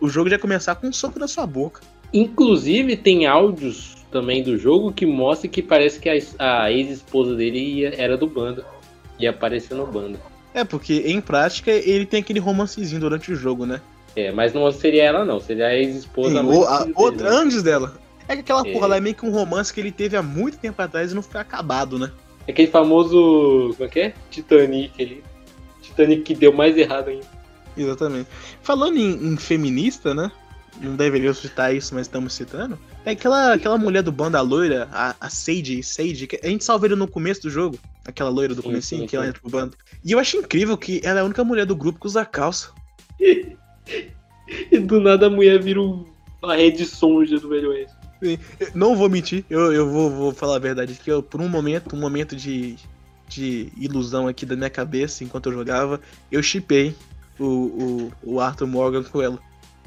o jogo já ia começar com um soco na sua boca. Inclusive tem áudios também do jogo que mostra que parece que a, a ex-esposa dele ia- era do bando. Ia aparecer no bando. É, porque em prática ele tem aquele romancezinho durante o jogo, né? É, mas não seria ela não, seria a ex-esposa. Outra, dele. antes dela. É que aquela É. porra lá é meio que um romance que ele teve há muito tempo atrás e não foi acabado, né? Aquele famoso. Como é que é? Titanic ali. Titanic que deu mais errado ainda. Exatamente. Falando em, em feminista, né? Não deveria citar isso, mas estamos citando. É aquela, aquela mulher do bando, a loira, a, a Sage, Sage, que a gente salva ele no começo do jogo. Aquela loira do sim, que ela entra pro bando. E eu acho incrível que ela é a única mulher do grupo que usa calça. E do nada a mulher vira um- uma rede sonja do Velho Oeste. Eu Não vou mentir, eu, eu vou, vou falar a verdade que eu, por um momento, um momento de, de ilusão aqui da minha cabeça, enquanto eu jogava, eu chipei o, o, o Arthur Morgan com ela.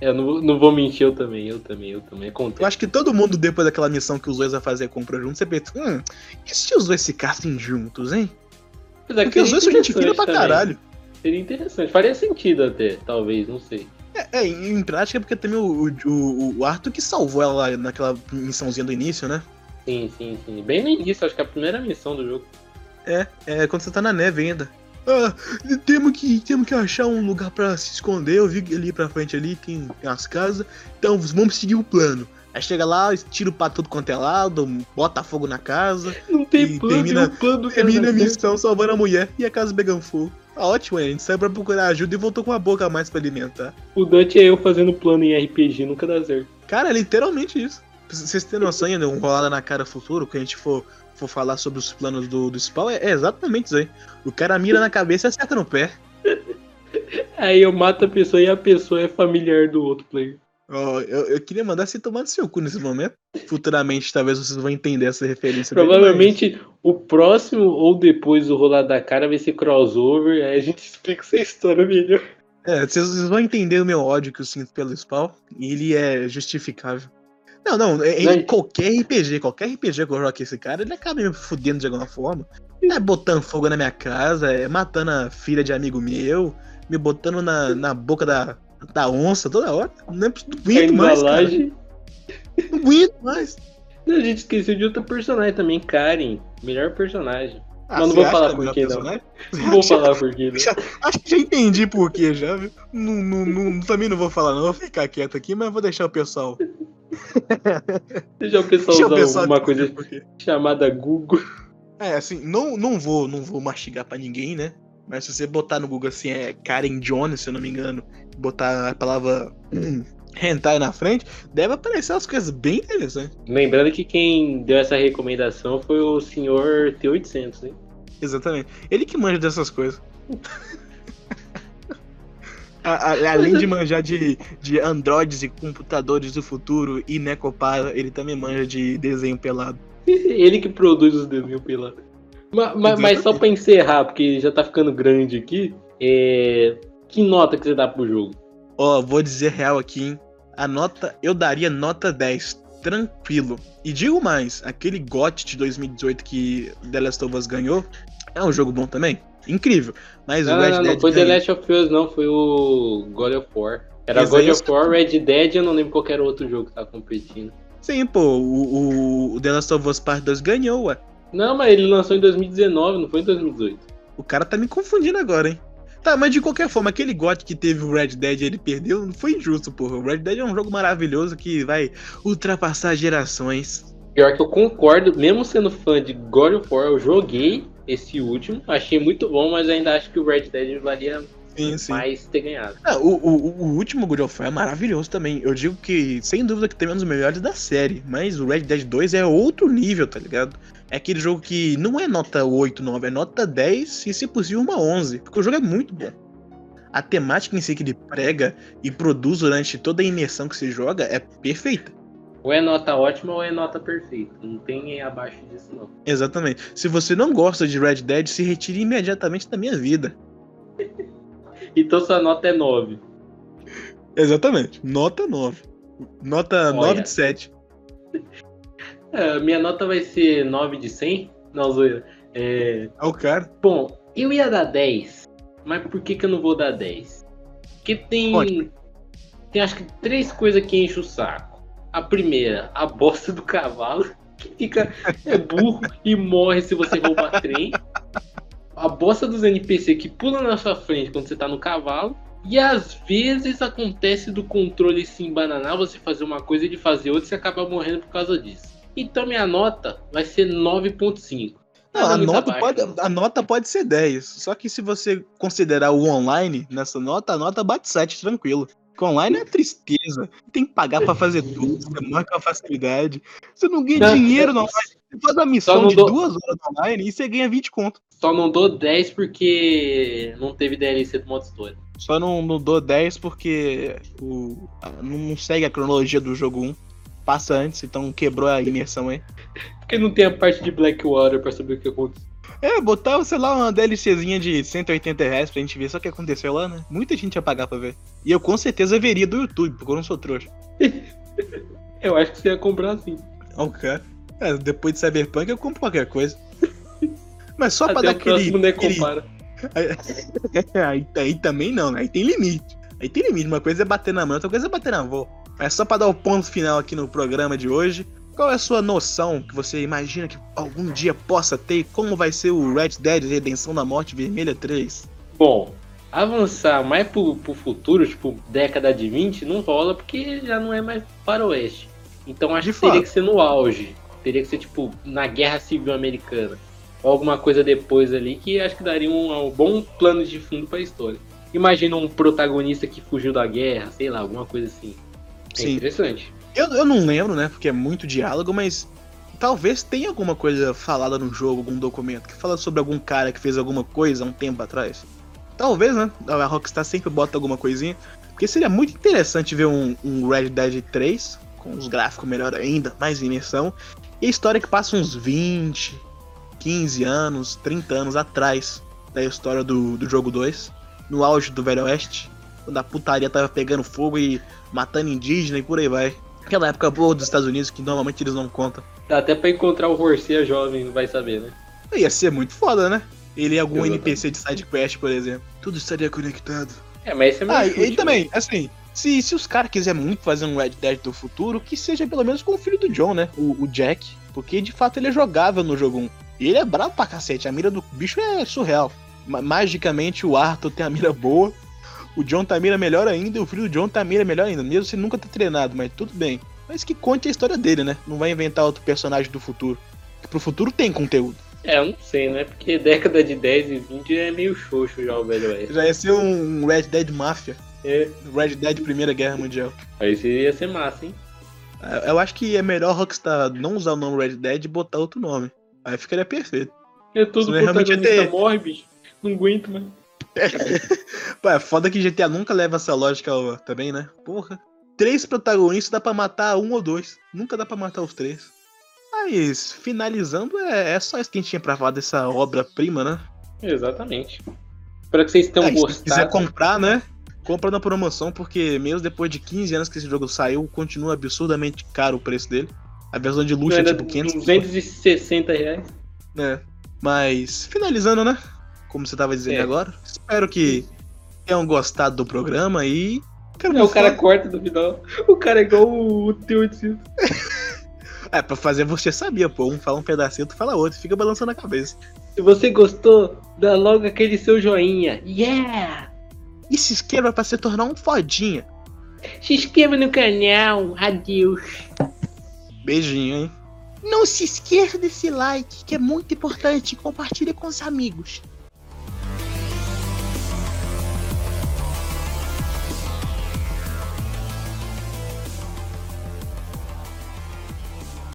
É, eu não, não vou mentir, eu também, eu também, eu também. Eu Acontece. acho que todo mundo, depois daquela missão que os dois vai fazer a compra juntos, você pensa, hum, e se os dois ficassem juntos, hein? Apesar que Porque os dois são gente fina pra caralho. Seria interessante. Faria sentido até, talvez, não sei. É, é, em prática, porque também o, o, o Arthur que salvou ela lá naquela missãozinha do início, né? Sim, sim, sim. Bem no início, acho que é a primeira missão do jogo. É, é quando você tá na neve ainda. Ah, temos que, temos que achar um lugar pra se esconder. Eu vi ali pra frente ali tem, as casas. Então vamos seguir o plano. Aí chega lá, tira pra tudo quanto é lado, bota fogo na casa, Não tem plano, termina- o plano do termina a missão salvando a mulher e a casa pegando fogo. Tá ótimo, a gente saiu pra procurar ajuda e voltou com a boca a mais pra alimentar. O Dante é eu fazendo plano em RPG, nunca dá certo. Cara, é literalmente isso. Pra vocês terem noção, ainda, um rolada na cara futuro, que a gente for, for falar sobre os planos do, do Spawn, é, é exatamente isso aí. O cara mira na cabeça e acerta no pé. Aí eu mato a pessoa e a pessoa é familiar do outro player. Ó, eu, eu queria mandar você tomar no seu cu nesse momento. Futuramente, talvez vocês vão entender essa referência. Provavelmente o próximo ou depois do rolar da cara vai ser crossover, aí a gente explica essa história melhor. É, vocês, vocês vão entender o meu ódio que eu sinto pelo Spawn. E ele é justificável. Não, não, é- em Não. qualquer RPG, qualquer RPG que eu jogo esse cara, ele acaba me fudendo de alguma forma. É botando fogo na minha casa, é matando a filha de amigo meu, me botando na, na boca da, da onça toda hora. Não, é- não aguento mais, cara. Não aguento mais. A gente esqueceu de outra personagem também, Karen. Melhor personagem. Ah, Mas não vou acha falar é por quê, não. Não vou falar por quê, Acho que já entendi por quê, já, viu? Não, não, não- também não vou falar, não. Vou ficar quieto aqui, mas vou deixar o pessoal. Deixa o pessoal Deixa o usar pessoal uma entender coisa chamada Google. É, assim, não, não vou não vou mastigar pra ninguém, né? Mas se você botar no Google assim, é Karen Jones, se eu não me engano, botar a palavra hentai na frente, deve aparecer umas coisas bem interessantes. Lembrando que quem deu essa recomendação foi o senhor T800, hein? Exatamente. Ele que manja dessas coisas. A- a- além de manjar de, de androides e computadores do futuro e Necopara, ele também manja de desenho pelado. Ele que produz os desenhos pelados. Ma- ma- Mas, só pra encerrar, porque já tá ficando grande aqui, é... que nota que você dá pro jogo? Ó, vou dizer real aqui, hein? A nota, eu daria nota 10, tranquilo. E digo mais, aquele GOT de 2018 que The Last of Us ganhou, é um jogo bom também. Incrível. Mas Não, o Red não, Dead não foi The ganhou. Last of Us, não, foi o God of War. Era Mas God of War, Red Dead, eu não lembro qual era o outro jogo que tava competindo. Sim, pô, o, o The Last of Us Part 2 ganhou, ué. Não, mas ele lançou em 2019, não foi em 2018. O cara tá me confundindo agora, hein? Tá, mas de qualquer forma, aquele GOT que teve o Red Dead e ele perdeu, não foi injusto, porra. O Red Dead é um jogo maravilhoso que vai ultrapassar gerações. Pior que eu concordo, mesmo sendo fã de God of War, eu joguei esse último, achei muito bom, mas ainda acho que o Red Dead valia Sim, sim. mais ter ganhado. Ah, o, o, o último God of War é maravilhoso também. Eu digo que, sem dúvida, que é um dos melhores da série. Mas o Red Dead 2 é outro nível, tá ligado? É aquele jogo que não é nota 8, 9, é nota 10 e, se possível, uma 11. Porque o jogo é muito bom. A temática em si que ele prega e produz durante toda a imersão que se joga é perfeita. Ou é nota ótima ou é nota perfeita. Não tem abaixo disso, não. Exatamente. Se você não gosta de Red Dead, se retire imediatamente da minha vida. Então sua nota é 9. Exatamente. Nota 9. Nota Olha. 9 de 7. É, minha nota vai ser 9 de 100? Não, zoeira. É, É o cara. Bom, eu ia dar 10, mas por que, que eu não vou dar 10? Porque tem. Pode. Tem acho que três coisas que enchem o saco. A primeira, a bosta do cavalo, que fica é burro e morre se você roubar trem. A bosta dos NPC que pula na sua frente quando você tá no cavalo. E às vezes acontece do controle se embananar, você fazer uma coisa e ele fazer outra e você acaba morrendo por causa disso. Então minha nota vai ser 9.5. Não, a nota, abaixo, pode, a nota pode ser 10. Só que se você considerar o online nessa nota, a nota bate 7 tranquilo. Porque online é tristeza. Tem que pagar pra fazer tudo. Você morre com a facilidade. Você não ganha Não, dinheiro no online. Você faz uma missão de dou- duas horas online e você ganha 20 conto. Só não dou 10 porque não teve DLC do modo história. Só não, não dou 10 porque o, a- não segue a cronologia do jogo 1. Passa antes, então quebrou a imersão aí. Porque não tem a parte de Blackwater pra saber o que aconteceu. É, botar, sei lá, uma DLCzinha de 180 reais pra gente ver só o que aconteceu lá, né? Muita gente ia pagar pra ver. E eu com certeza veria do YouTube, porque eu não sou trouxa. Eu acho que você ia comprar assim. Ok. É, depois de Cyberpunk eu compro qualquer coisa. Mas só pra Até dar o aquele. próximo nem aquele- compara. aí, aí também não, né? Aí tem limite. Aí tem limite. Uma coisa é bater na mão, outra coisa é bater na avó. Mas só pra dar o ponto final aqui no programa de hoje. Qual é a sua noção que você imagina que algum dia possa ter? e Como vai ser o Red Dead Redenção da Morte Vermelha 3? Bom, avançar mais pro, pro futuro, tipo década de 20, não rola porque já não é mais para oeste. Então acho De que teria fato. que ser no auge. Teria que ser, tipo, na Guerra Civil Americana. Ou alguma coisa depois ali que acho que daria um, um bom plano de fundo pra história. Imagina um protagonista que fugiu da guerra, sei lá, alguma coisa assim. É Sim. interessante. Eu, eu não lembro, né? Porque é muito diálogo, mas talvez tenha alguma coisa falada no jogo, algum documento que fala sobre algum cara que fez alguma coisa há um tempo atrás. Talvez, né? A Rockstar sempre bota alguma coisinha. Porque seria muito interessante ver um, um Red Dead 3, com os gráficos melhor ainda, mais imersão, e a história que passa uns 20, 15 anos, 30 anos atrás da história do, do jogo 2, no auge do Velho Oeste, quando a putaria tava pegando fogo e matando indígena e por aí vai. Aquela época boa dos Estados Unidos que normalmente eles não contam. Dá até pra encontrar o Horseia jovem, vai saber, né? Ia ser muito foda, né? Ele e algum Exatamente. NPC de side quest, por exemplo. Tudo estaria conectado. É, mas esse é meu Ah, chute, e, também, assim, se, se os caras quiserem muito fazer um Red Dead do futuro, que seja pelo menos com o filho do John, né? O, o Jack. Porque de fato ele é jogável no jogo 1. E ele é bravo pra cacete, a mira do bicho é surreal. Ma- magicamente o Arthur tem a mira boa, o John tá a mira melhor ainda, e o filho do John tá a mira melhor ainda, mesmo sem nunca ter treinado, mas tudo bem. Mas que conte a história dele, né? Não vai inventar outro personagem do futuro. Que pro futuro tem conteúdo. É, eu não sei, né? Porque década de 10 e 20 é meio xoxo já o velho oeste. Já ia ser um Red Dead Mafia. É, Red Dead Primeira Guerra Mundial. aí seria ser massa, hein? É, Eu acho que é melhor Rockstar não usar o nome Red Dead e botar outro nome. Aí ficaria perfeito. É todo realmente protagonista é ter- morre, bicho. Não aguento, mais. Pô, é foda que GTA nunca leva essa lógica também, né? Porra. Três protagonistas dá pra matar um ou dois. Nunca dá pra matar os três. Mas, finalizando, é, é só isso que a gente tinha pra falar dessa obra-prima, né? Exatamente. Espero que vocês tenham Ah, e se quiser gostado. comprar, né? Compra na promoção, porque mesmo depois de 15 anos que esse jogo saiu, continua absurdamente caro o preço dele. A versão de luxo é tipo 500 260 reais. né? Mas, finalizando, né? Como você tava dizendo É. agora, espero que tenham gostado do programa e. Quero É, o cara corta do final. O cara é igual o, o teu de É, pra fazer você sabia, pô. Um fala um pedacinho, tu fala outro, fica balançando a cabeça. Se você gostou, dá logo aquele seu joinha. Yeah! E se inscreva pra se tornar um fodinha. Se inscreva no canal. Adeus. Beijinho, hein? Não se esqueça desse like, que é muito importante. Compartilhe com os amigos.